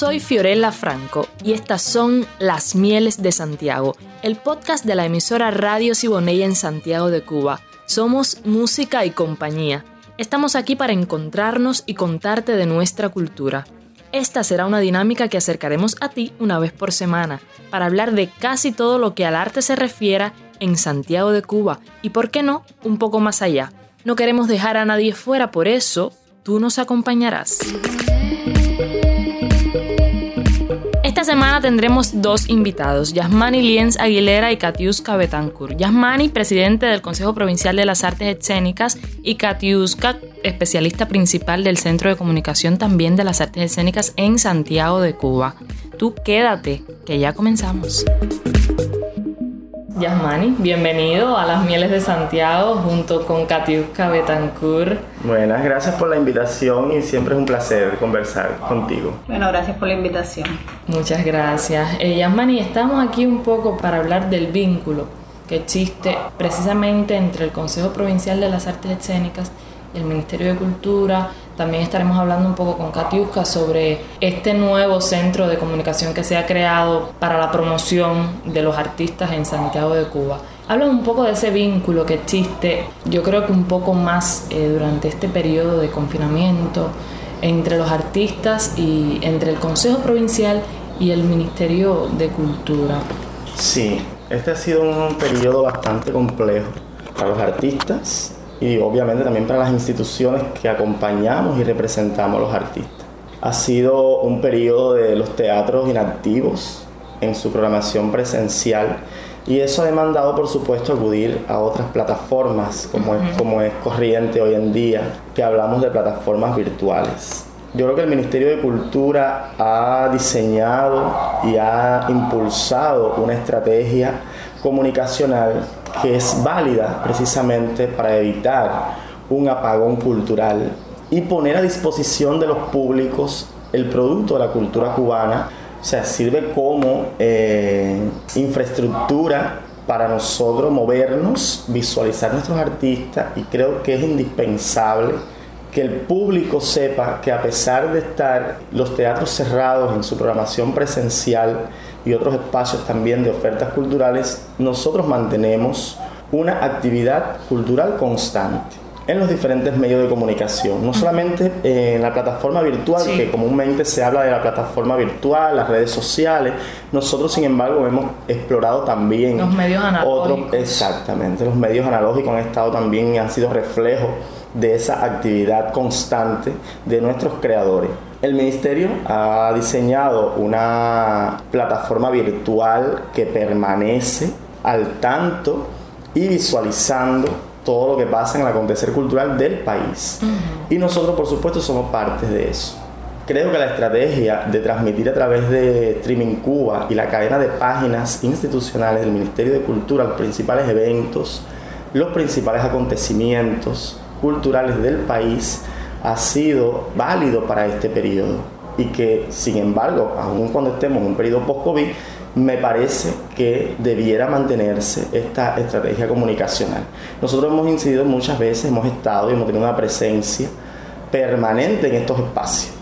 Soy Fiorella Franco y estas son Las Mieles de Santiago, el podcast de la emisora Radio Siboney en Santiago de Cuba. Somos música y compañía. Estamos aquí para encontrarnos y contarte de nuestra cultura. Esta será una dinámica que acercaremos a ti una vez por semana, para hablar de casi todo lo que al arte se refiera en Santiago de Cuba y, por qué no, un poco más allá. No queremos dejar a nadie fuera, por eso tú nos acompañarás. Esta semana tendremos dos invitados, Yasmani Lienz Aguilera y Katiuska Betancourt. Yasmani, presidente del Consejo Provincial de las Artes Escénicas, y Katiuska, especialista principal del Centro de Comunicación también de las Artes Escénicas en Santiago de Cuba. Tú quédate, que ya comenzamos. Yasmani, bienvenido a las Mieles de Santiago junto con Katiuska Betancourt. Buenas, gracias por la invitación y siempre es un placer conversar contigo. Bueno, gracias por la invitación. Muchas gracias. Eh, Yasmani, estamos aquí un poco para hablar del vínculo que existe precisamente entre el Consejo Provincial de las Artes Escénicas y el Ministerio de Cultura, también estaremos hablando un poco con Katiuska sobre este nuevo centro de comunicación que se ha creado para la promoción de los artistas en Santiago de Cuba. Habla un poco de ese vínculo que existe, yo creo que un poco más eh, durante este periodo de confinamiento entre los artistas y entre el Consejo Provincial y el Ministerio de Cultura. Sí, este ha sido un periodo bastante complejo para los artistas y obviamente también para las instituciones que acompañamos y representamos a los artistas. Ha sido un periodo de los teatros inactivos en su programación presencial y eso ha demandado por supuesto acudir a otras plataformas como, es, como es corriente hoy en día, que hablamos de plataformas virtuales. Yo creo que el Ministerio de Cultura ha diseñado y ha impulsado una estrategia comunicacional que es válida precisamente para evitar un apagón cultural y poner a disposición de los públicos el producto de la cultura cubana, o sea, sirve como eh, infraestructura para nosotros movernos, visualizar nuestros artistas y creo que es indispensable que el público sepa que a pesar de estar los teatros cerrados en su programación presencial, y otros espacios también de ofertas culturales, nosotros mantenemos una actividad cultural constante en los diferentes medios de comunicación, no solamente en la plataforma virtual, que comúnmente se habla de la plataforma virtual, las redes sociales, nosotros sin embargo hemos explorado también los medios analógicos. Otros, exactamente, los medios analógicos han estado también y han sido reflejo de esa actividad constante de nuestros creadores. El ministerio ha diseñado una plataforma virtual que permanece al tanto y visualizando todo lo que pasa en el acontecer cultural del país. Y nosotros, por supuesto, somos parte de eso. Creo que la estrategia de transmitir a través de Streaming Cuba y la cadena de páginas institucionales del Ministerio de Cultura los principales eventos, los principales acontecimientos culturales del país, ha sido válido para este periodo y que sin embargo, aun cuando estemos en un periodo post-COVID, me parece que debiera mantenerse esta estrategia comunicacional. Nosotros hemos incidido muchas veces, hemos estado y hemos tenido una presencia permanente en estos espacios.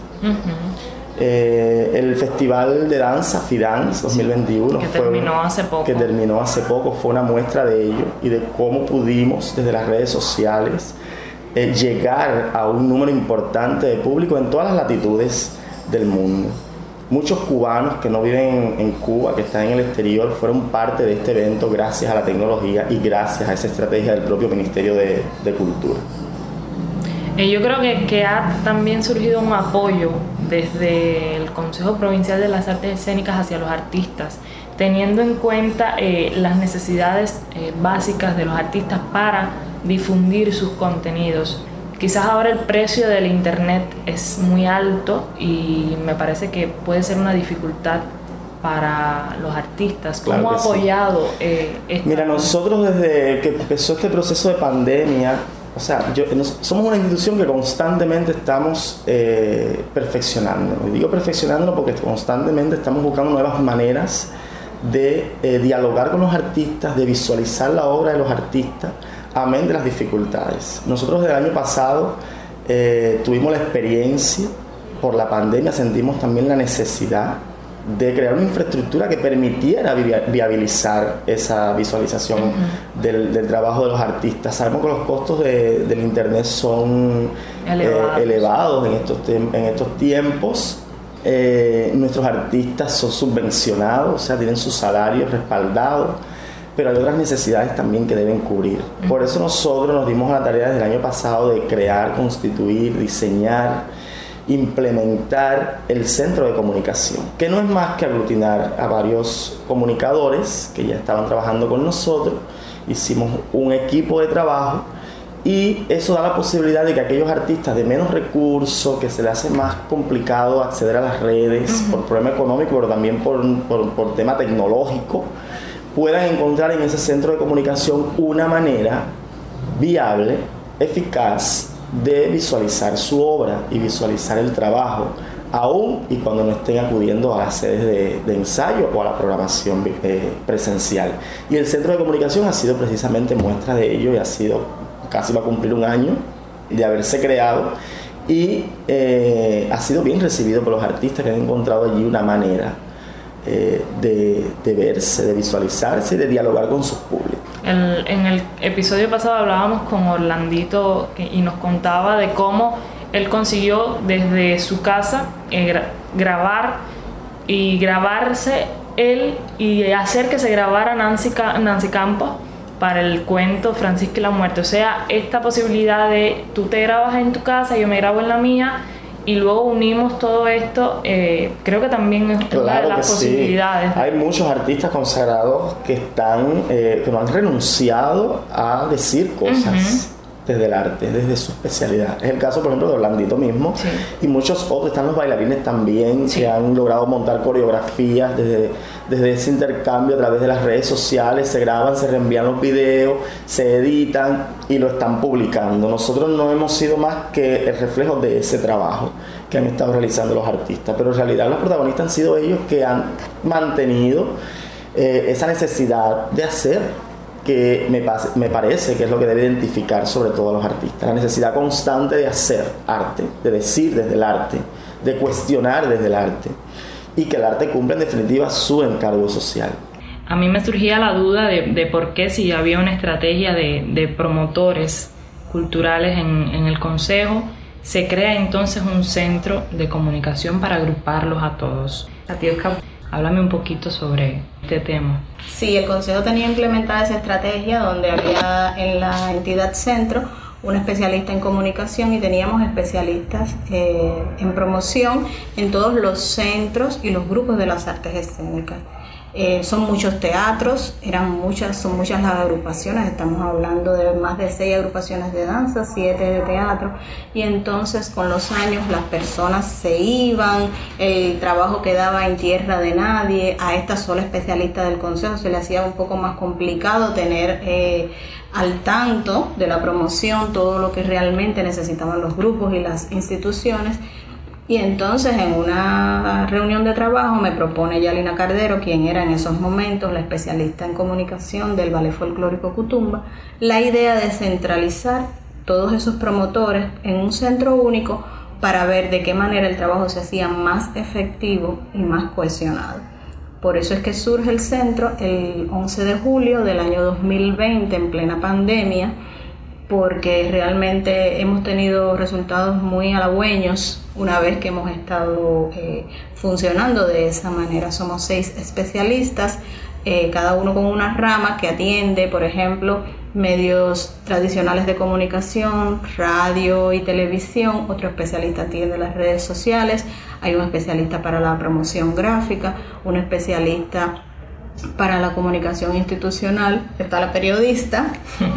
Eh, el Festival de Danza FIDANS 2021 que terminó hace poco. que terminó hace poco fue una muestra de ello y de cómo pudimos desde las redes sociales llegar a un número importante de público en todas las latitudes del mundo. Muchos cubanos que no viven en Cuba, que están en el exterior, fueron parte de este evento gracias a la tecnología y gracias a esa estrategia del propio Ministerio de, Cultura. Eh, yo creo que, que, ha también surgido un apoyo desde el Consejo Provincial de las Artes Escénicas hacia los artistas, teniendo en cuenta eh, las necesidades básicas de los artistas para difundir sus contenidos. Quizás ahora el precio del Internet es muy alto y me parece que puede ser una dificultad para los artistas. ¿Cómo ha apoyado eh, Mira, nosotros desde que empezó este proceso de pandemia, o sea, somos una institución que constantemente estamos eh, perfeccionando. Y digo perfeccionándolo porque constantemente estamos buscando nuevas maneras de eh, dialogar con los artistas, de visualizar la obra de los artistas, amén de las dificultades. Nosotros del año pasado eh, tuvimos la experiencia por la pandemia sentimos también la necesidad de crear una infraestructura que permitiera viabilizar esa visualización del, trabajo de los artistas. Sabemos que los costos del Internet son eh, elevados, en, estos en estos tiempos. Eh, nuestros artistas son subvencionados, o sea, tienen su salario respaldado, pero hay otras necesidades también que deben cubrir. Por eso nosotros nos dimos la tarea desde el año pasado de crear, constituir, diseñar implementar el centro de comunicación, que no es más que aglutinar a varios comunicadores que ya estaban trabajando con nosotros, hicimos un equipo de trabajo y eso da la posibilidad de que aquellos artistas de menos recursos, que se les hace más complicado acceder a las redes por problema económico, pero también por, por, por tema tecnológico, puedan encontrar en ese centro de comunicación una manera viable, eficaz, de visualizar su obra y visualizar el trabajo, aún y cuando no estén acudiendo a las sedes de, ensayo o a la programación eh, presencial. Y el centro de comunicación ha sido precisamente muestra de ello y ha sido, casi va a cumplir un año de haberse creado y eh, ha sido bien recibido por los artistas que han encontrado allí una manera eh, de, verse, de visualizarse y de dialogar con sus en el episodio pasado hablábamos con Orlandito y nos contaba de cómo él consiguió desde su casa eh, grabar y grabarse él y hacer que se grabara Nancy, Nancy Campos para el cuento Francisca y la muerte. O sea, esta posibilidad de tú te grabas en tu casa, yo me grabo en la mía y luego unimos todo esto, eh, creo que también es una de las posibilidades. Hay muchos artistas consagrados que están, eh, que no han renunciado a decir cosas desde el arte, desde su especialidad. Es el caso, por ejemplo, de Orlandito mismo. Y muchos otros, están los bailarines también que han logrado montar coreografías desde, desde ese intercambio a través de las redes sociales, se graban, se reenvían los videos, se editan y lo están publicando. Nosotros no hemos sido más que el reflejo de ese trabajo que han estado realizando los artistas, pero en realidad los protagonistas han sido ellos que han mantenido eh, esa necesidad de hacer que me, me parece que es lo que debe identificar sobre todo a los artistas, la necesidad constante de hacer arte, de decir desde el arte, de cuestionar desde el arte y que el arte cumpla en definitiva su encargo social. A mí me surgía la duda de, por qué si había una estrategia de, promotores culturales en, en el Consejo, se crea entonces un centro de comunicación para agruparlos a todos. Háblame un poquito sobre este tema. Sí, el Consejo tenía implementada esa estrategia donde había en la entidad centro un especialista en comunicación y teníamos especialistas eh, en promoción en todos los centros y los grupos de las artes escénicas. Eh, son muchos teatros, eran muchas, son muchas las agrupaciones, estamos hablando de más de seis agrupaciones de danza, siete de teatro, y entonces con los años las personas se iban, el trabajo quedaba en tierra de nadie, a esta sola especialista del consejo se le hacía un poco más complicado tener eh, al tanto de la promoción todo lo que realmente necesitaban los grupos y las instituciones y entonces en una reunión de trabajo me propone Yalina Cardero, quien era en esos momentos la especialista en comunicación del Ballet Folclórico Cutumba, la idea de centralizar todos esos promotores en un centro único para ver de qué manera el trabajo se hacía más efectivo y más cohesionado. Por eso es que surge el centro el 11 de julio del año 2020 en plena pandemia porque realmente hemos tenido resultados muy halagüeños una vez que hemos estado eh, funcionando de esa manera. Somos seis especialistas, eh, cada uno con una rama que atiende, por ejemplo, medios tradicionales de comunicación, radio y televisión, otro especialista atiende las redes sociales, hay un especialista para la promoción gráfica, un especialista para la comunicación institucional, está la periodista,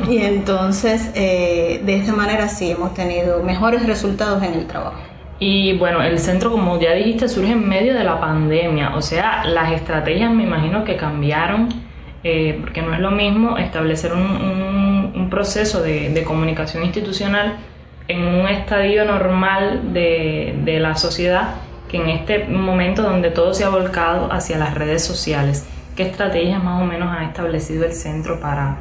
y entonces eh, de esta manera sí hemos tenido mejores resultados en el trabajo. Y bueno, el centro, como ya dijiste, surge en medio de la pandemia, o sea, las estrategias me imagino que cambiaron, eh, porque no es lo mismo establecer un, un, proceso de, de, comunicación institucional en un estadio normal de, de la sociedad que en este momento donde todo se ha volcado hacia las redes sociales. ¿Qué estrategias más o menos ha establecido el centro para,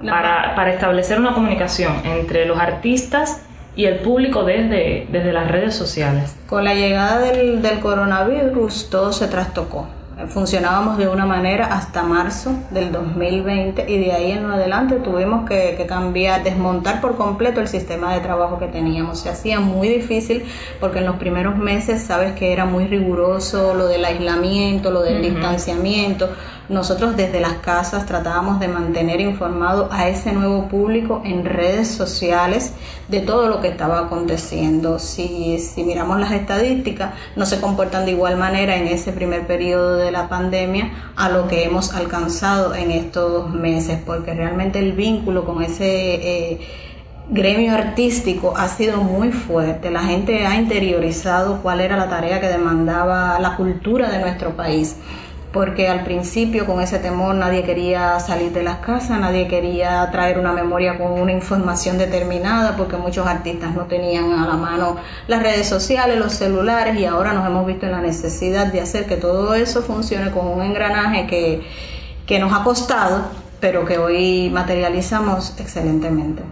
para, para establecer una comunicación entre los artistas y el público desde, desde las redes sociales. Con la llegada del, del coronavirus todo se trastocó funcionábamos de una manera hasta marzo del 2020 y de ahí en adelante tuvimos que, cambiar, desmontar por completo el sistema de trabajo que teníamos. Se hacía muy difícil porque en los primeros meses sabes que era muy riguroso lo del aislamiento, lo del distanciamiento. Nosotros desde las casas tratábamos de mantener informado a ese nuevo público en redes sociales de todo lo que estaba aconteciendo. Si, si miramos las estadísticas, no se comportan de igual manera en ese primer periodo de la pandemia a lo que hemos alcanzado en estos meses, porque realmente el vínculo con ese... Eh, gremio artístico ha sido muy fuerte. La gente ha interiorizado cuál era la tarea que demandaba la cultura de nuestro país porque al principio con ese temor nadie quería salir de las casas, nadie quería traer una memoria con una información determinada, porque muchos artistas no tenían a la mano las redes sociales, los celulares, y ahora nos hemos visto en la necesidad de hacer que todo eso funcione con un engranaje que, que nos ha costado, pero que hoy materializamos excelentemente.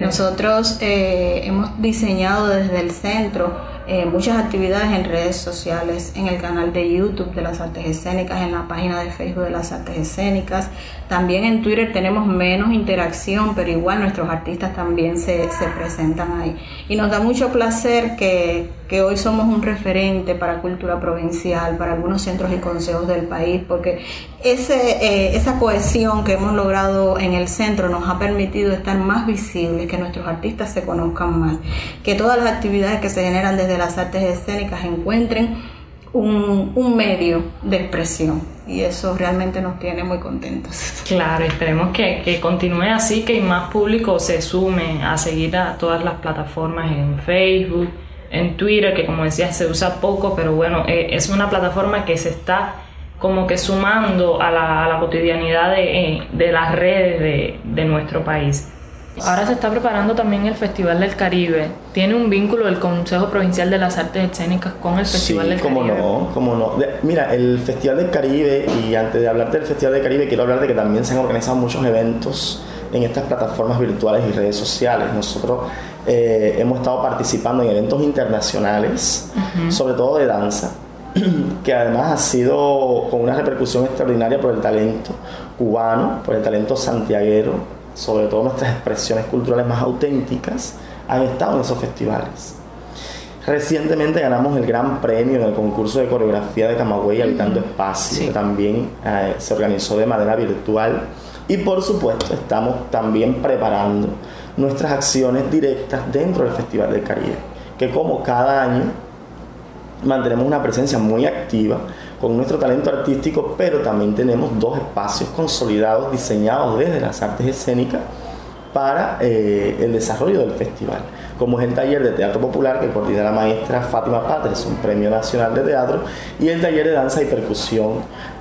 Nosotros eh, hemos diseñado desde el centro eh, muchas actividades en redes sociales, en el canal de YouTube de las artes escénicas, en la página de Facebook de las artes escénicas. También en Twitter tenemos menos interacción, pero igual nuestros artistas también se, se presentan ahí. Y nos da mucho placer que, que, hoy somos un referente para cultura provincial, para algunos centros y consejos del país, porque ese, eh, esa cohesión que hemos logrado en el centro nos ha permitido estar más visibles, que nuestros artistas se conozcan más, que todas las actividades que se generan desde las artes escénicas encuentren un, medio de expresión y eso realmente nos tiene muy contentos. Claro, esperemos que, que, continúe así, que más público se sume a seguir a todas las plataformas en Facebook, en Twitter, que como decía se usa poco, pero bueno, eh, es una plataforma que se está como que sumando a la, a la cotidianidad de, eh, de, las redes de, de nuestro país. Ahora se está preparando también el Festival del Caribe. ¿Tiene un vínculo el Consejo Provincial de las Artes Escénicas con el Festival del cómo Caribe? no, cómo no. mira, el Festival del Caribe, y antes de hablarte del Festival del Caribe, quiero hablar de que también se han organizado muchos eventos en estas plataformas virtuales y redes sociales. Nosotros eh, hemos estado participando en eventos internacionales, sobre todo de danza, que además ha sido con una repercusión extraordinaria por el talento cubano, por el talento santiaguero sobre todo nuestras expresiones culturales más auténticas, han estado en esos festivales. Recientemente ganamos el gran premio en el concurso de coreografía de Camagüey Habitando Espacio, que también eh, se organizó de manera virtual. Y por supuesto estamos también preparando nuestras acciones directas dentro del Festival del Caribe, que como cada año mantenemos una presencia muy activa con nuestro talento artístico, pero también tenemos dos espacios consolidados diseñados desde las artes escénicas para eh, el desarrollo del festival, como es el taller de teatro popular que coordina la maestra Fátima Patres, un premio nacional de teatro, y el taller de danza y percusión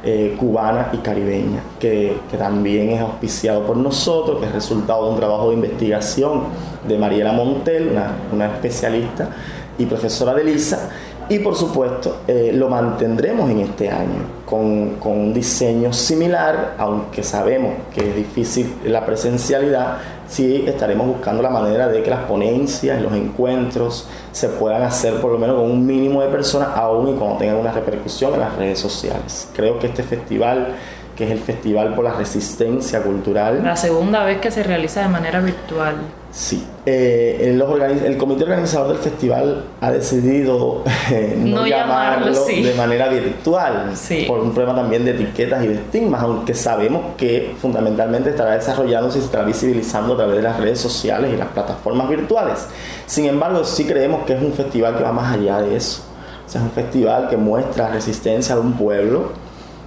eh, cubana y caribeña, que, también es auspiciado por nosotros, que es resultado de un trabajo de investigación de Mariela Montel, una, una especialista y profesora de LISA, y por supuesto, eh, lo mantendremos en este año con, con, un diseño similar, aunque sabemos que es difícil la presencialidad, sí estaremos buscando la manera de que las ponencias, los encuentros se puedan hacer por lo menos con un mínimo de personas, aún y cuando tengan una repercusión en las redes sociales. Creo que este festival que es el Festival por la Resistencia Cultural. La segunda vez que se realiza de manera virtual. Sí, eh, el comité organizador del festival ha decidido eh, no, llamarlo, de manera virtual, por un problema también de etiquetas y de estigmas, aunque sabemos que fundamentalmente estará desarrollándose y se estará visibilizando a través de las redes sociales y las plataformas virtuales. Sin embargo, sí creemos que es un festival que va más allá de eso. O sea, es un festival que muestra resistencia de un pueblo,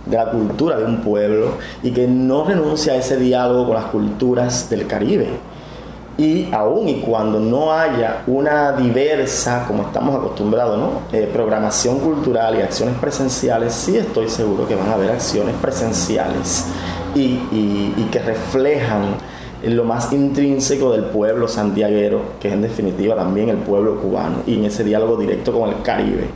de la cultura de un pueblo y que no renuncia a ese diálogo con las culturas del Caribe y aún y cuando no haya una diversa, como estamos acostumbrados, ¿no? Eh, programación cultural y acciones presenciales, sí estoy seguro que van a haber acciones presenciales y, y que reflejan lo más intrínseco del pueblo santiaguero, que es en definitiva también el pueblo cubano, y en ese diálogo directo con el Caribe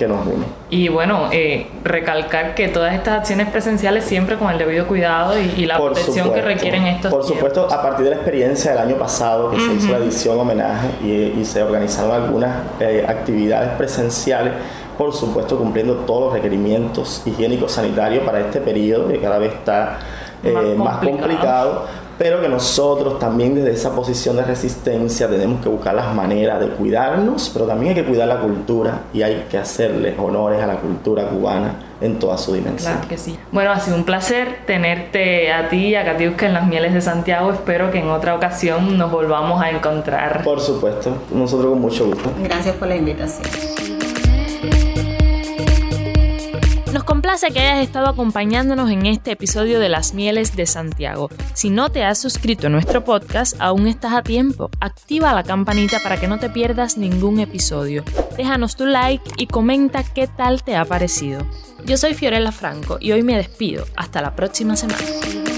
que nos une. Y bueno, eh, recalcar que todas estas acciones presenciales siempre con el debido cuidado y, la protección que requieren estos Por supuesto, a partir de la experiencia del año pasado que se hizo la edición homenaje y, se organizaron algunas eh, actividades presenciales, por supuesto cumpliendo todos los requerimientos higiénicos sanitarios para este periodo que cada vez está eh, más complicado pero que nosotros también desde esa posición de resistencia tenemos que buscar las maneras de cuidarnos, pero también hay que cuidar la cultura y hay que hacerle honores a la cultura cubana en toda su dimensión. Claro que sí. Bueno, ha sido un placer tenerte a ti y a Katiuska en las Mieles de Santiago. Espero que en otra ocasión nos volvamos a encontrar. Por supuesto, nosotros con mucho gusto. Gracias por la invitación. Complace que hayas estado acompañándonos en este episodio de Las Mieles de Santiago. Si no te has suscrito a nuestro podcast, aún estás a tiempo. Activa la campanita para que no te pierdas ningún episodio. Déjanos tu like y comenta qué tal te ha parecido. Yo soy Fiorella Franco y hoy me despido. Hasta la próxima semana.